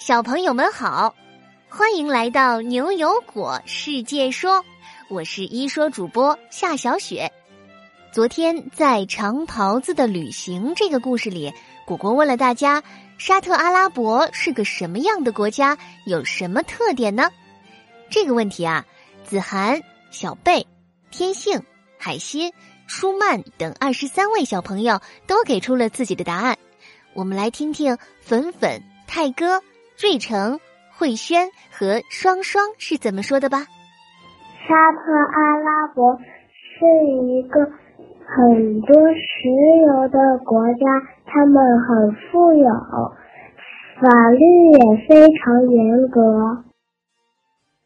小朋友们好，欢迎来到牛油果世界说，我是一说主播夏小雪。昨天在《长袍子的旅行》这个故事里，果果问了大家：沙特阿拉伯是个什么样的国家？有什么特点呢？这个问题啊，子涵、小贝、天性、海心、舒曼等二十三位小朋友都给出了自己的答案。我们来听听粉粉、泰哥、瑞成、慧轩和双双是怎么说的吧。沙特阿拉伯是一个。很多石油的国家，他们很富有，法律也非常严格。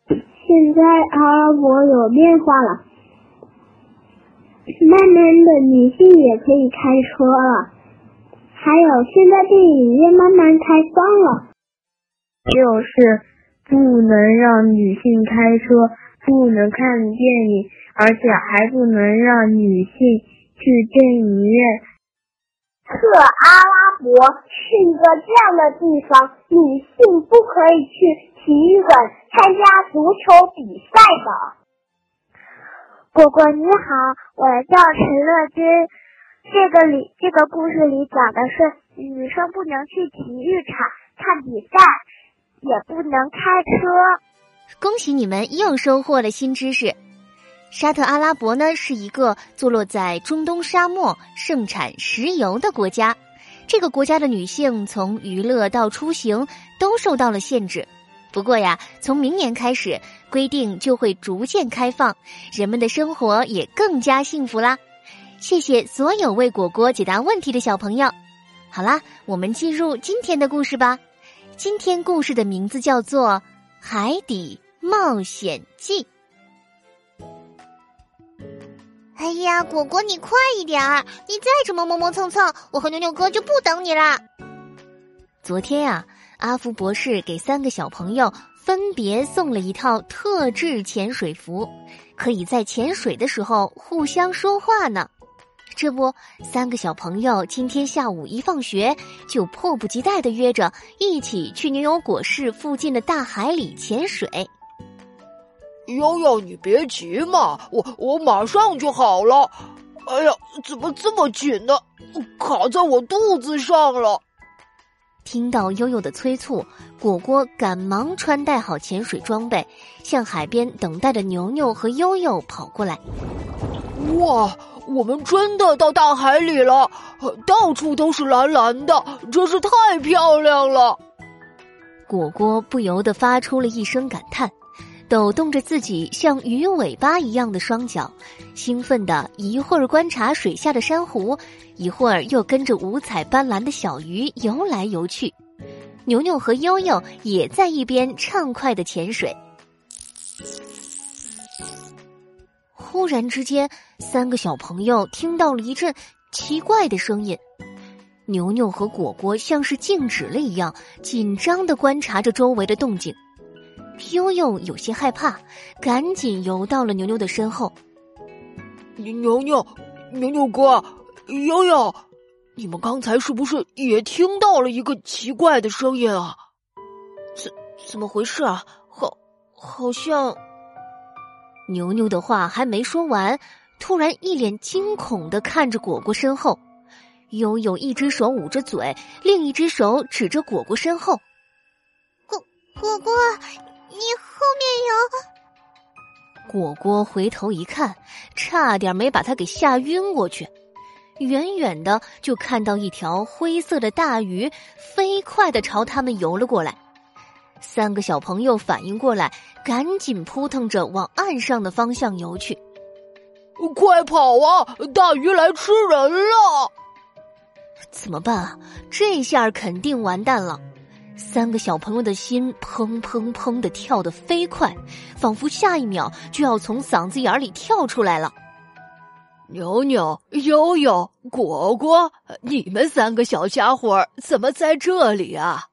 现在阿拉伯有变化了，慢慢的女性也可以开车了，还有现在电影院慢慢开放了。就是不能让女性开车，不能看电影，而且还不能让女性。去电影院。特阿拉伯是一个这样的地方，女性不可以去体育馆参加足球比赛的。果果你好，我叫陈乐君。这个里这个故事里讲的是女生不能去体育场看比赛，也不能开车。恭喜你们又收获了新知识。沙特阿拉伯呢是一个坐落在中东沙漠、盛产石油的国家。这个国家的女性从娱乐到出行都受到了限制。不过呀，从明年开始，规定就会逐渐开放，人们的生活也更加幸福啦。谢谢所有为果果解答问题的小朋友。好啦，我们进入今天的故事吧。今天故事的名字叫做《海底冒险记》。哎呀，果果，你快一点儿！你再这么磨磨蹭蹭，我和牛牛哥就不等你啦。昨天呀，阿福博士给三个小朋友分别送了一套特制潜水服，可以在潜水的时候互相说话呢。这不，三个小朋友今天下午一放学就迫不及待的约着一起去牛油果市附近的大海里潜水。悠悠，你别急嘛，我我马上就好了。哎呀，怎么这么紧呢？卡在我肚子上了。听到悠悠的催促，果果赶忙穿戴好潜水装备，向海边等待的牛牛和悠悠跑过来。哇，我们真的到大海里了，到处都是蓝蓝的，真是太漂亮了。果果不由得发出了一声感叹。抖动着自己像鱼尾巴一样的双脚，兴奋的一会儿观察水下的珊瑚，一会儿又跟着五彩斑斓的小鱼游来游去。牛牛和悠悠也在一边畅快的潜水。忽然之间，三个小朋友听到了一阵奇怪的声音，牛牛和果果像是静止了一样，紧张的观察着周围的动静。悠悠有些害怕，赶紧游到了牛牛的身后。牛牛，牛牛哥，悠悠，你们刚才是不是也听到了一个奇怪的声音啊？怎怎么回事啊？好，好像……牛牛的话还没说完，突然一脸惊恐的看着果果身后。悠悠一只手捂着嘴，另一只手指着果果身后。果果果。你后面有果果，回头一看，差点没把他给吓晕过去。远远的就看到一条灰色的大鱼飞快的朝他们游了过来。三个小朋友反应过来，赶紧扑腾着往岸上的方向游去。快跑啊！大鱼来吃人了！怎么办啊？这下肯定完蛋了。三个小朋友的心砰砰砰的跳得飞快，仿佛下一秒就要从嗓子眼里跳出来了。牛牛、悠悠、果果，你们三个小家伙怎么在这里啊？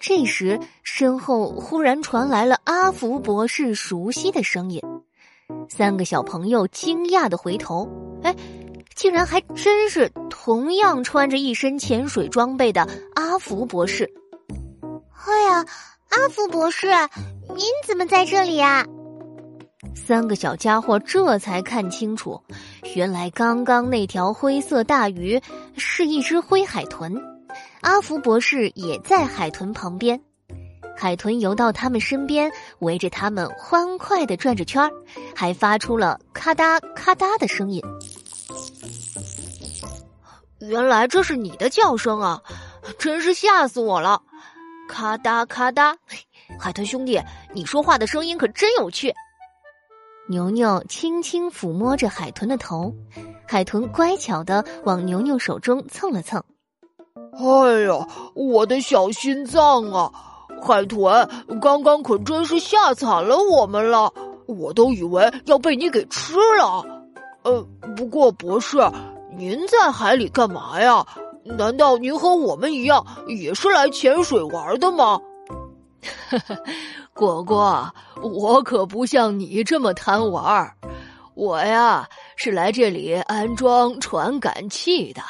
这时，身后忽然传来了阿福博士熟悉的声音。三个小朋友惊讶的回头，哎。竟然还真是同样穿着一身潜水装备的阿福博士。哎呀，阿福博士，您怎么在这里呀？三个小家伙这才看清楚，原来刚刚那条灰色大鱼是一只灰海豚。阿福博士也在海豚旁边，海豚游到他们身边，围着他们欢快的转着圈儿，还发出了咔嗒咔嗒的声音。原来这是你的叫声啊！真是吓死我了！咔嗒咔嗒，海豚兄弟，你说话的声音可真有趣。牛牛轻轻抚摸着海豚的头，海豚乖巧的往牛牛手中蹭了蹭。哎呀，我的小心脏啊！海豚刚刚可真是吓惨了我们了，我都以为要被你给吃了。呃，不过博士，您在海里干嘛呀？难道您和我们一样也是来潜水玩的吗？果果，我可不像你这么贪玩，我呀是来这里安装传感器的。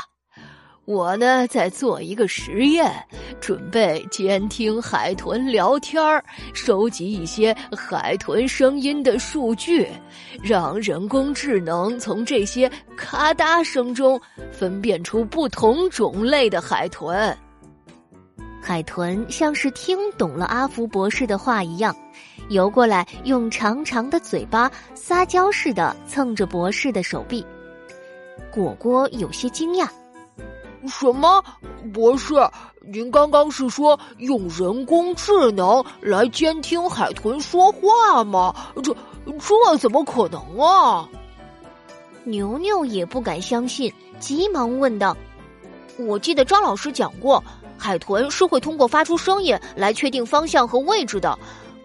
我呢在做一个实验，准备监听海豚聊天儿，收集一些海豚声音的数据，让人工智能从这些咔嗒声中分辨出不同种类的海豚。海豚像是听懂了阿福博士的话一样，游过来，用长长的嘴巴撒娇似的蹭着博士的手臂。果果有些惊讶：“什么？博士，您刚刚是说用人工智能来监听海豚说话吗？这这怎么可能啊？”牛牛也不敢相信，急忙问道：“我记得张老师讲过。”海豚是会通过发出声音来确定方向和位置的，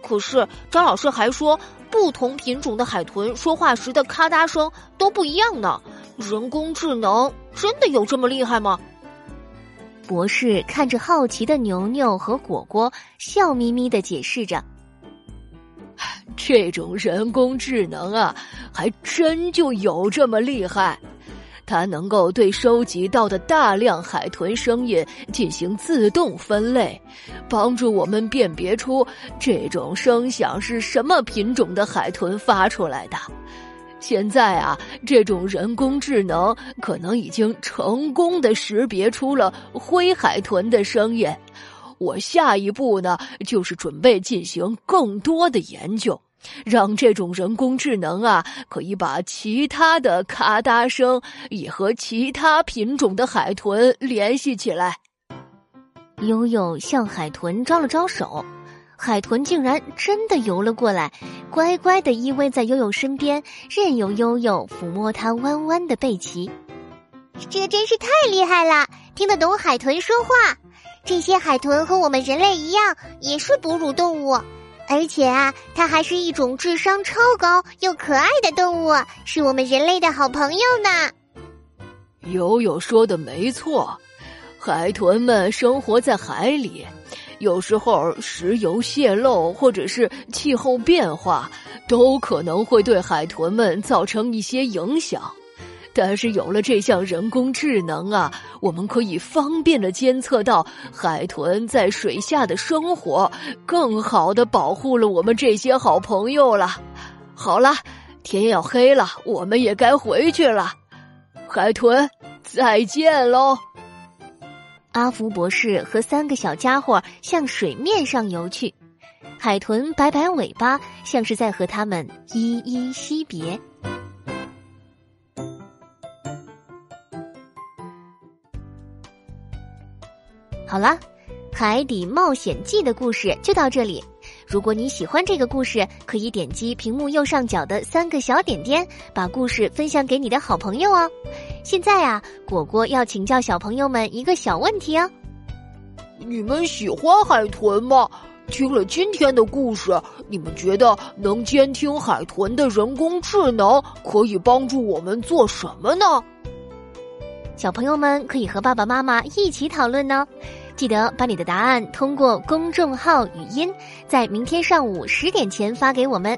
可是张老师还说，不同品种的海豚说话时的咔嗒声都不一样呢。人工智能真的有这么厉害吗？博士看着好奇的牛牛和果果，笑眯眯的解释着：“这种人工智能啊，还真就有这么厉害。”它能够对收集到的大量海豚声音进行自动分类，帮助我们辨别出这种声响是什么品种的海豚发出来的。现在啊，这种人工智能可能已经成功的识别出了灰海豚的声音。我下一步呢，就是准备进行更多的研究。让这种人工智能啊，可以把其他的咔嗒声也和其他品种的海豚联系起来。悠悠向海豚招了招手，海豚竟然真的游了过来，乖乖的依偎在悠悠身边，任由悠悠抚摸它弯弯的背鳍。这真是太厉害了，听得懂海豚说话。这些海豚和我们人类一样，也是哺乳动物。而且啊，它还是一种智商超高又可爱的动物，是我们人类的好朋友呢。悠悠说的没错，海豚们生活在海里，有时候石油泄漏或者是气候变化，都可能会对海豚们造成一些影响。但是有了这项人工智能啊，我们可以方便的监测到海豚在水下的生活，更好的保护了我们这些好朋友了。好了，天要黑了，我们也该回去了。海豚，再见喽！阿福博士和三个小家伙向水面上游去，海豚摆摆尾巴，像是在和他们依依惜别。好了，《海底冒险记》的故事就到这里。如果你喜欢这个故事，可以点击屏幕右上角的三个小点点，把故事分享给你的好朋友哦。现在啊，果果要请教小朋友们一个小问题哦：你们喜欢海豚吗？听了今天的故事，你们觉得能监听海豚的人工智能可以帮助我们做什么呢？小朋友们可以和爸爸妈妈一起讨论呢，记得把你的答案通过公众号语音，在明天上午十点前发给我们。